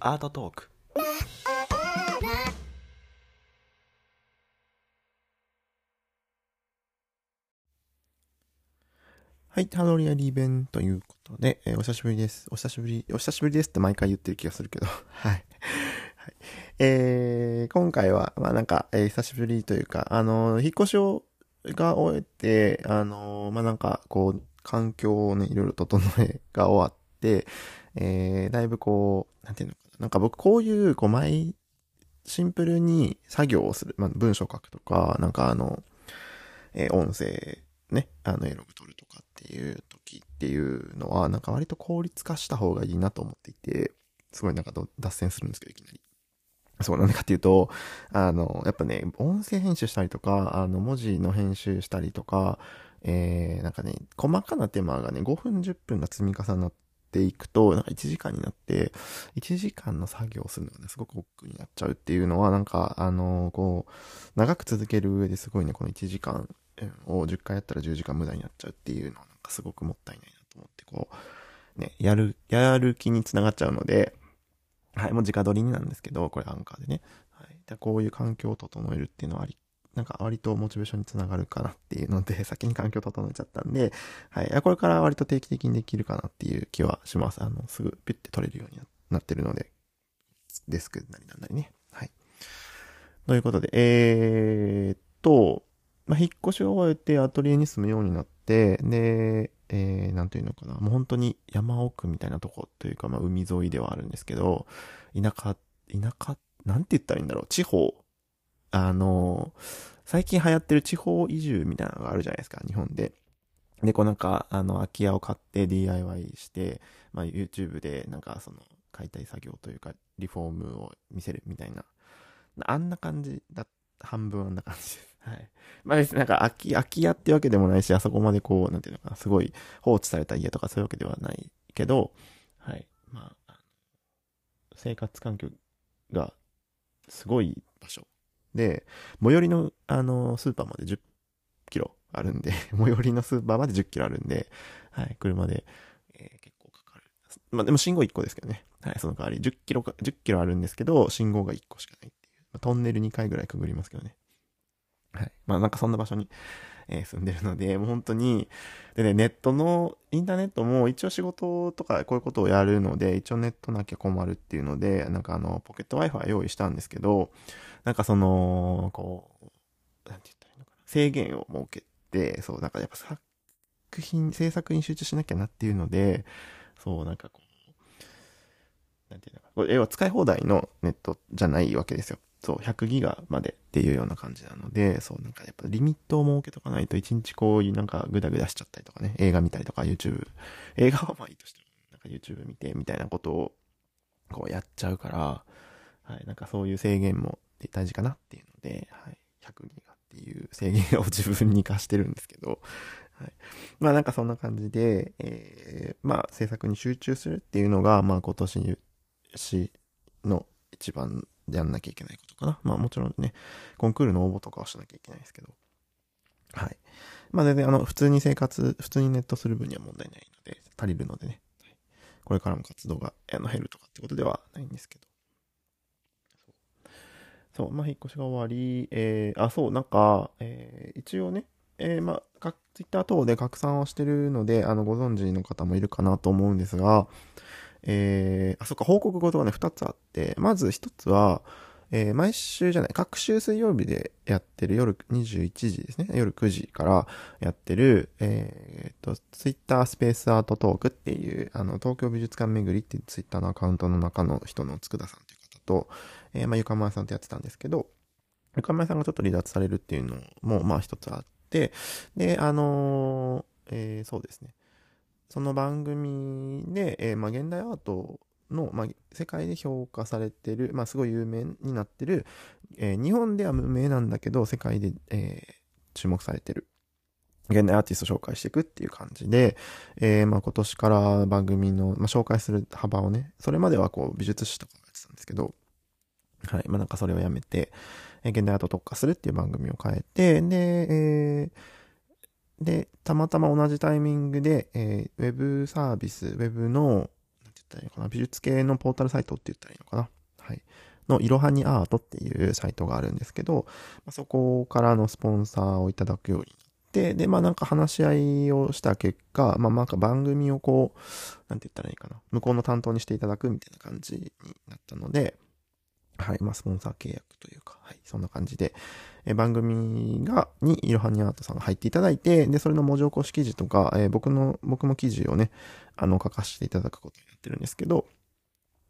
アートトークはい、ハロリアリーベンということで、えー、お久しぶりです。お久しぶり、お久しぶりですって毎回言ってる気がするけど、はい。はい、えー、今回は、まあなんか、えー、久しぶりというか、あのー、引っ越しを、が終えて、あのー、まあなんか、こう、環境をね、いろいろ整えが終わって、えー、だいぶこう、なんていうのかな。なんか僕こういう、こう、毎、シンプルに作業をする。まあ、文章書くとか、なんかあの、えー、音声、ね、あの、エログ取るとかっていう時っていうのは、なんか割と効率化した方がいいなと思っていて、すごいなんか脱線するんですけど、いきなり。そう、なんでかっていうと、あの、やっぱね、音声編集したりとか、あの、文字の編集したりとか、えー、なんかね、細かな手間がね、5分10分が積み重なっていくと、なんか1時間になって、1時間の作業をするのがね、すごく億劫になっちゃうっていうのは、なんか、あの、こう、長く続ける上ですごいね、この1時間を10回やったら10時間無駄になっちゃうっていうのは、なんかすごくもったいないなと思って、こう、ね、やる、やる気につながっちゃうので、はい、もう直撮りになんですけど、これアンカーでね。はい。でこういう環境を整えるっていうのはありなんか割とモチベーションにつながるかなっていうので、先に環境整えちゃったんで、はい。これから割と定期的にできるかなっていう気はします。あの、すぐピュッて取れるようになってるので、デスクなりなんなりね。はい。ということで、えー、っと、まあ、引っ越しを終えてアトリエに住むようになって、で、えー、なんていうのかな、もう本当に山奥みたいなとこというか、まあ、海沿いではあるんですけど、田舎、田舎、なんて言ったらいいんだろう、地方あの、最近流行ってる地方移住みたいなのがあるじゃないですか、日本で。で、こうなんか、あの、空き家を買って DIY して、まあ YouTube でなんかその解体作業というか、リフォームを見せるみたいな。あんな感じだ、半分あんな感じです。はい。まあ別になんか空き、空き家ってわけでもないし、あそこまでこう、なんていうのかな、すごい放置された家とかそういうわけではないけど、はい。まあ、生活環境がすごい場所で、最寄りの、あの、スーパーまで10キロあるんで、最寄りのスーパーまで10キロあるんで、はい、車で、えー、結構かかる。まあ、でも信号1個ですけどね。はい、その代わり10キロか、10キロあるんですけど、信号が1個しかないっていう。まあ、トンネル2回ぐらいくぐりますけどね。はい。まあなんかそんな場所に、えー、住んでるので、もう本当に、でね、ネットの、インターネットも一応仕事とかこういうことをやるので、一応ネットなきゃ困るっていうので、なんかあの、ポケット Wi-Fi 用意したんですけど、なんかその、こう、なんて言ったらいいのかな。制限を設けて、そう、なんかやっぱ作品、制作に集中しなきゃなっていうので、そう、なんかこう、なんていうのか、これ、要は使い放題のネットじゃないわけですよ。そう、100ギガまでっていうような感じなので、そう、なんかやっぱリミットを設けとかないと、1日こういうなんかグダグダしちゃったりとかね、映画見たりとか YouTube、映画はまあいいとしても、なんか YouTube 見てみたいなことを、こうやっちゃうから、はい、なんかそういう制限も大事かなっていうので、はい、100ギガっていう制限を自分に課してるんですけど、はい。まあなんかそんな感じで、えー、まあ制作に集中するっていうのが、まあ今年の一番やんなきゃいけないことかな。まあもちろんね、コンクールの応募とかはしなきゃいけないですけど。はい。まあ全然あの、普通に生活、普通にネットする分には問題ないので、足りるのでね。これからも活動があの減るとかってことではないんですけど。そう、まあ引っ越しが終わり、えー、あ、そう、なんか、えー、一応ね、えー、まあ、ツイッター等で拡散をしてるので、あの、ご存知の方もいるかなと思うんですが、えー、あ、そっか、報告事がね、二つあって、まず一つは、えー、毎週じゃない、各週水曜日でやってる夜21時ですね、夜9時からやってる、えー、と、ツイッタースペースアートトークっていう、あの、東京美術館巡りっていうツイッターのアカウントの中の人の佃さんという方と、えー、まあ、ゆかまさんとやってたんですけど、ゆかまさんがちょっと離脱されるっていうのも、まあ一つあって、で、あのー、えー、そうですね。その番組で、え、まあ、現代アートの、まあ、世界で評価されてる、まあ、すごい有名になってる、え、日本では無名なんだけど、世界で、え、注目されてる、現代アーティスト紹介していくっていう感じで、えー、まあ、今年から番組の、まあ、紹介する幅をね、それまではこう、美術史とかやってたんですけど、はい。まあ、なんかそれをやめて、え、現代アート特化するっていう番組を変えて、で、えー、で、たまたま同じタイミングで、えー、ウェブサービス、ウェブの、なんて言ったらいいのかな、美術系のポータルサイトって言ったらいいのかな。はい。の、いろはにアートっていうサイトがあるんですけど、まあ、そこからのスポンサーをいただくようになって、で、まあなんか話し合いをした結果、まあなんか番組をこう、なんて言ったらいいかな、向こうの担当にしていただくみたいな感じになったので、はい。まあ、スポンサー契約というか、はい。そんな感じで、え番組が、に、いろはにアートさんが入っていただいて、で、それの文字起こし記事とか、えー、僕の、僕も記事をね、あの、書かせていただくことになってるんですけど、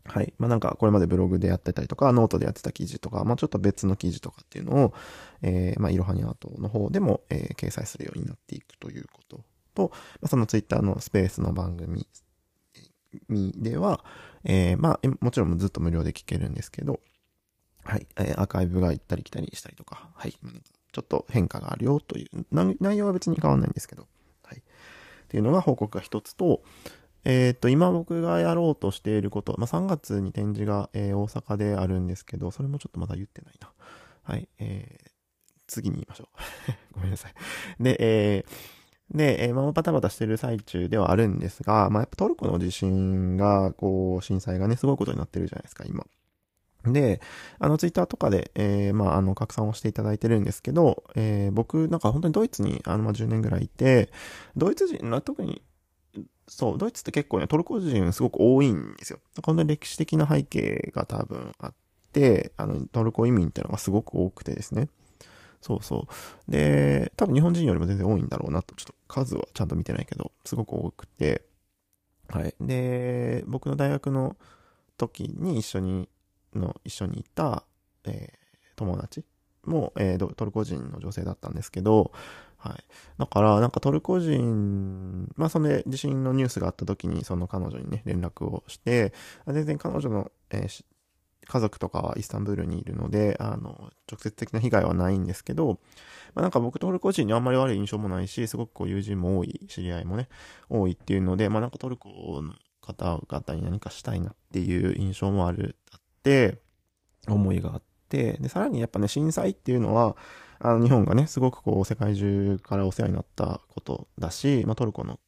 はい。まあ、なんか、これまでブログでやってたりとか、ノートでやってた記事とか、まあ、ちょっと別の記事とかっていうのを、えー、まあ、いろはにアートの方でも、えー、掲載するようになっていくということと、まあ、そのツイッターのスペースの番組では、えー、まあ、もちろんずっと無料で聞けるんですけど、はい、えー、アーカイブが行ったり来たりしたりとか、はい、ちょっと変化があるよという、内容は別に変わんないんですけど、はい。っていうのが報告が一つと、えっ、ー、と、今僕がやろうとしていること、まあ、3月に展示が、えー、大阪であるんですけど、それもちょっとまだ言ってないな。はい、えー、次に言いましょう。ごめんなさい。で、えー、で、えー、まあ、バタバタしてる最中ではあるんですが、まあ、やっぱトルコの地震が、こう、震災がね、すごいことになってるじゃないですか、今。で、あの、ツイッターとかで、えー、まあ、あの、拡散をしていただいてるんですけど、えー、僕、なんか本当にドイツに、あの、ま、10年ぐらいいて、ドイツ人、な、特に、そう、ドイツって結構ね、トルコ人すごく多いんですよ。本当に歴史的な背景が多分あって、あの、トルコ移民っていうのがすごく多くてですね。そうそう。で、多分日本人よりも全然多いんだろうなと、ちょっと数はちゃんと見てないけど、すごく多くて、はい。で、僕の大学の時に一緒にの一緒にいた、えー、友達？も、えー、トルコ人の女性だったんですけど、はい。だから、なんかトルコ人、まあその地震のニュースがあった時にその彼女にね、連絡をして、全然彼女の、えー、家族とかはイスタンブールにいるので、あの、直接的な被害はないんですけど、まあなんか僕トルコ人にあんまり悪い印象もないし、すごくこう友人も多い、知り合いもね、多いっていうので、まあなんかトルコの方々に何かしたいなっていう印象もある、あっ、思いがあって、で、さらにやっぱね、震災っていうのは、あの、日本がね、すごくこう、世界中からお世話になったことだし、まあ、トルコの、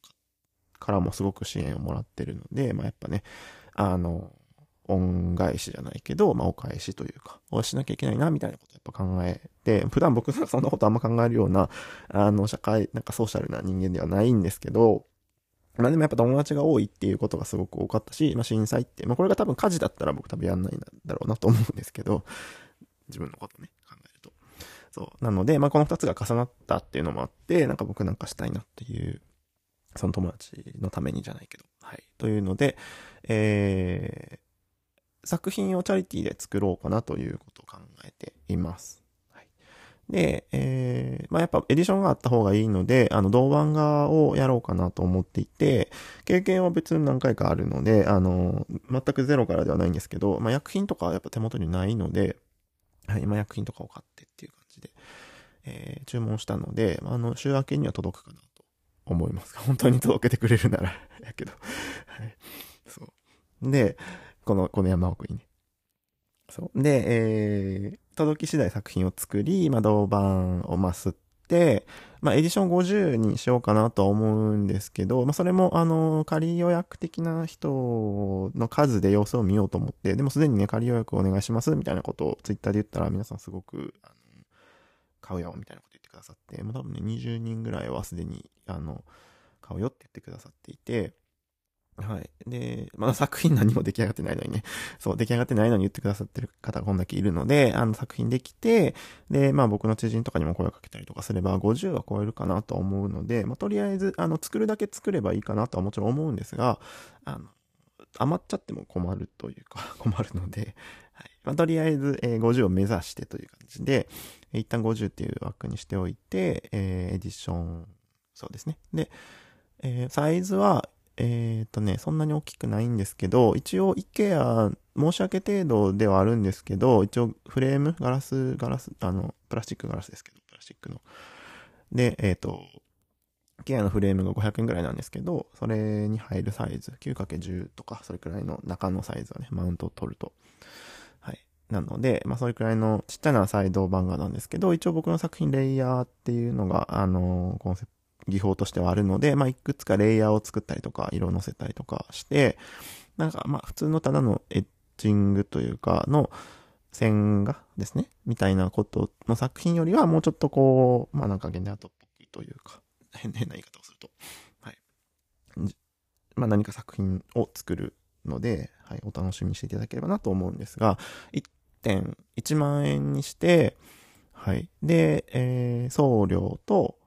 からもすごく支援をもらってるので、まあ、やっぱね、あの、恩返しじゃないけど、まあ、お返しというか、をしなきゃいけないな、みたいなことやっぱ考えて、普段僕はそんなことあんま考えるような、あの、社会、なんかソーシャルな人間ではないんですけど、まあでもやっぱ友達が多いっていうことがすごく多かったし、まあ震災って、まあこれが多分火事だったら僕多分やんないんだろうなと思うんですけど、自分のことね、考えると。そう。なので、まあこの二つが重なったっていうのもあって、なんか僕なんかしたいなっていう、その友達のためにじゃないけど、はい。というので、えー、作品をチャリティーで作ろうかなということを考えています。で、えー、まあ、やっぱエディションがあった方がいいので、あの、銅版画をやろうかなと思っていて、経験は別に何回かあるので、あの、全くゼロからではないんですけど、まあ、薬品とかはやっぱ手元にないので、はい、今薬品とかを買ってっていう感じで、えー、注文したので、あの、週明けには届くかなと思います。本当に届けてくれるなら やけど はい。そう。で、この、この山奥にね。そう。で、えー、届き次第作品を作り、まあ、銅板をま吸って、まあ、エディション50にしようかなとは思うんですけど、まあ、それも、あの、仮予約的な人の数で様子を見ようと思って、でもすでにね、仮予約お願いします、みたいなことをツイッターで言ったら、皆さんすごく、あの、買うよ、みたいなこと言ってくださって、もう多分ね、20人ぐらいはすでに、あの、買うよって言ってくださっていて、はい。で、まだ作品何も出来上がってないのにね。そう、出来上がってないのに言ってくださってる方がこんだけいるので、あの作品できて、で、まあ僕の知人とかにも声をかけたりとかすれば、50は超えるかなと思うので、まあとりあえず、あの、作るだけ作ればいいかなとはもちろん思うんですが、あの、余っちゃっても困るというか、困るので、はい。まあとりあえず、えー、50を目指してという感じで、一旦50っていう枠にしておいて、えー、エディション、そうですね。で、えー、サイズは、えっ、ー、とね、そんなに大きくないんですけど、一応 IKEA 申し訳程度ではあるんですけど、一応フレーム、ガラス、ガラス、あの、プラスチックガラスですけど、プラスチックの。で、えっ、ー、と、IKEA のフレームが500円ぐらいなんですけど、それに入るサイズ、9×10 とか、それくらいの中のサイズはね、マウントを取ると。はい。なので、まあそれくらいのちっちゃなサイドバンガーなんですけど、一応僕の作品レイヤーっていうのが、あの、コンセプ技法としてはあるので、まあ、いくつかレイヤーを作ったりとか、色を乗せたりとかして、なんか、まあ、普通のただのエッジングというか、の線画ですね、みたいなことの作品よりは、もうちょっとこう、まあ、なんか現代アートっぽいというか、変な言い方をすると、はい。まあ、何か作品を作るので、はい、お楽しみにしていただければなと思うんですが、1点、1万円にして、はい。で、えー、送料と、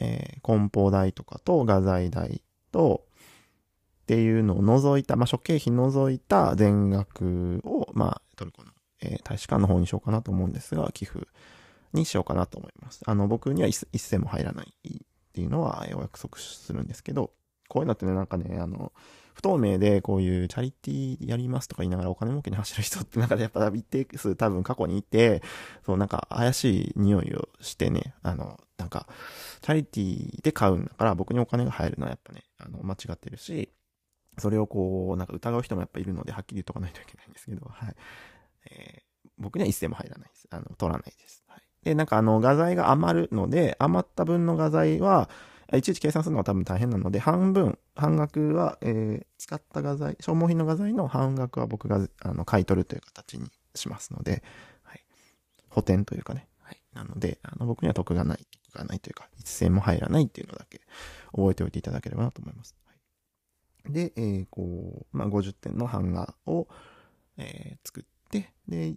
えー、梱包代とかと画材代と、っていうのを除いた、まあ、諸経費除いた全額を、まあ、トルコの、えー、大使館の方にしようかなと思うんですが、寄付にしようかなと思います。あの、僕には一銭も入らないっていうのは、お約束するんですけど、こういうのってね、なんかね、あの、不透明でこういうチャリティーやりますとか言いながらお金儲けに走る人ってなんかやっぱ一定数多分過去にいて、そうなんか怪しい匂いをしてね、あの、なんか、チャリティーで買うんだから僕にお金が入るのはやっぱね、あの、間違ってるし、それをこう、なんか疑う人もやっぱいるので、はっきり言っとかないといけないんですけど、はい。えー、僕には一銭も入らないです。あの、取らないです。はい。で、なんかあの、画材が余るので、余った分の画材は、いちいち計算するのは多分大変なので、半分、半額は、えー、使った画材、消耗品の画材の半額は僕が、あの、買い取るという形にしますので、はい。補填というかね。はい。なので、あの、僕には得がない、得がないというか、一銭も入らないっていうのだけ覚えておいていただければなと思います。はい、で、えー、こう、まあ、50点の版画を、えー、作って、で、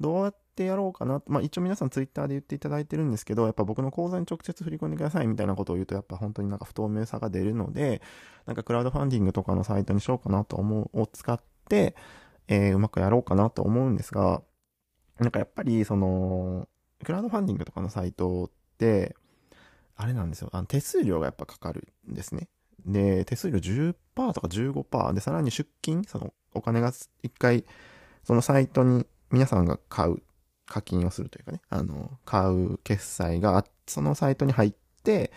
どうやってやろうかな。まあ一応皆さんツイッターで言っていただいてるんですけど、やっぱ僕の口座に直接振り込んでくださいみたいなことを言うと、やっぱ本当になんか不透明さが出るので、なんかクラウドファンディングとかのサイトにしようかなと思う、を使って、えー、うまくやろうかなと思うんですが、なんかやっぱりその、クラウドファンディングとかのサイトって、あれなんですよ。あの手数料がやっぱかかるんですね。で、手数料10%とか15%で、さらに出金、そのお金が一回、そのサイトに皆さんが買う、課金をするというかね、あの、買う決済が、そのサイトに入って、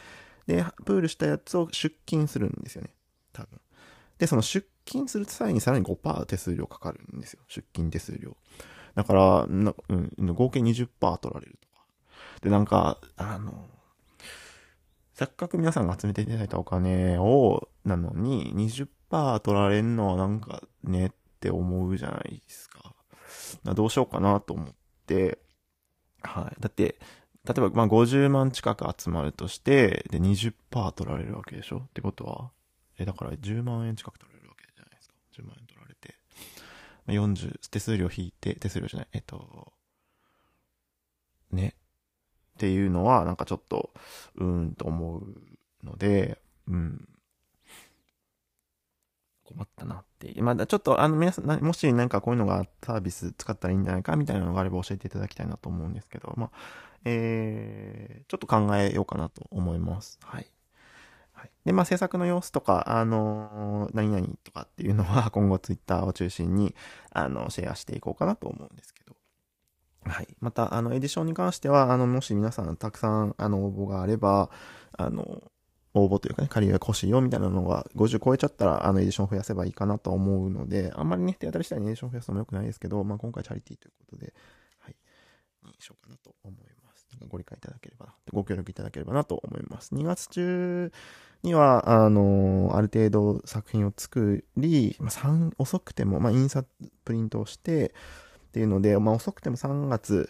で、プールしたやつを出金するんですよね。多分。で、その出金する際にさらに5%手数料かかるんですよ。出金手数料。だから、うん、合計20%取られるとか。で、なんか、あの、せっかく皆さんが集めていただいたお金を、なのに、20%取られんのはなんかねって思うじゃないですか。どうしようかなと思って、はい。だって、例えば、ま、50万近く集まるとして、で、20%取られるわけでしょ？ってことは、え、だから10万円近く取られるわけじゃないですか？10万円取られて。まあ、40、手数料引いて、手数料じゃない、えっと、ね。っていうのは、なんかちょっと、うーんと思うので、うん。困ったなっていう。まだちょっとあの皆さん、もしなんかこういうのがサービス使ったらいいんじゃないかみたいなのがあれば教えていただきたいなと思うんですけど、まあ、えー、ちょっと考えようかなと思います。はい。はい、で、まあ、制作の様子とか、あのー、何々とかっていうのは 今後ツイッターを中心に、あの、シェアしていこうかなと思うんですけど。はい。また、あの、エディションに関しては、あの、もし皆さんたくさん、あの、応募があれば、あの、応募というかね、借りが欲しいよみたいなのが50超えちゃったら、あの、エディション増やせばいいかなと思うので、あんまりね、手当たり次第にエディション増やすのも良くないですけど、まあ、今回チャリティーということで、はい、にしようかなと思います。ご理解いただければな、ご協力いただければなと思います。2月中には、あの、ある程度作品を作り、まあ、3、遅くても、まあ、印刷、プリントをして、っていうので、まあ、遅くても3月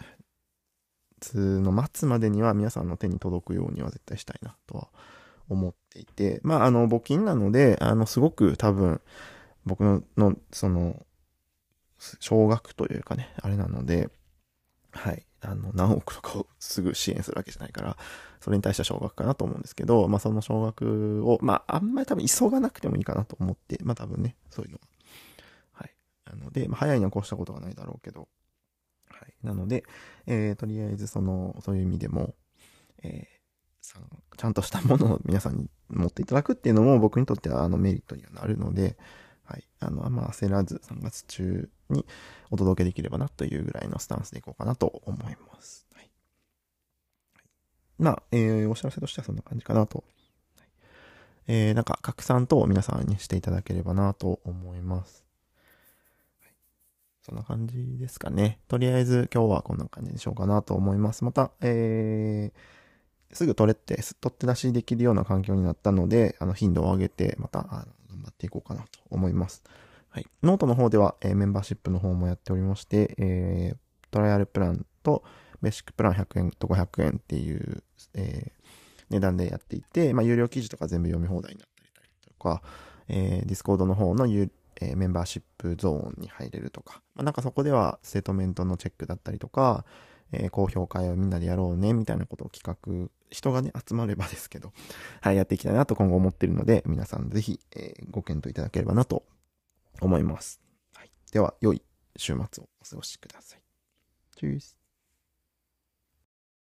の末までには皆さんの手に届くようには絶対したいなとは思っていて、まあ、あの、募金なので、あの、すごく多分、僕の、の、その、少額というかね、あれなので、はい、あの、何億とかをすぐ支援するわけじゃないから、それに対しては少額かなと思うんですけど、まあ、その少額を、まあ、あんまり多分急がなくてもいいかなと思って、まあ、多分ね、そういうのは。い。なので、まあ、早いには越したことがないだろうけど、はい。なので、えー、とりあえずその、そういう意味でも、えー、ちゃんとしたものを皆さんに持っていただくっていうのも僕にとってはあのメリットにはなるので、はい。あの、まあ、焦らず3月中にお届けできればなというぐらいのスタンスでいこうかなと思います。はい。まあ、えー、お知らせとしてはそんな感じかなと。はい、えー、なんか拡散等を皆さんにしていただければなと思います。そんな感じですかね。とりあえず今日はこんな感じにしようかなと思います。また、えー、すぐ録れて、取って出しできるような環境になったので、あの、頻度を上げて、また、あの、頑張っていこうかなと思います。はい。ノートの方では、えー、メンバーシップの方もやっておりまして、えー、トライアルプランと、ベーシックプラン100円と500円っていう、えー、値段でやっていて、まあ、有料記事とか全部読み放題になったりとか、えー、 Discord の方の有、えー、メンバーシップゾーンに入れるとか、まあ、なんかそこではステートメントのチェックだったりとか、えー、講評会をみんなでやろうね、みたいなことを企画、人がね、集まればですけど、はい、やっていきたいなと今後思ってるので、皆さんぜひ、えー、ご検討いただければなと思います。はい。では、良い週末をお過ごしください。チュース。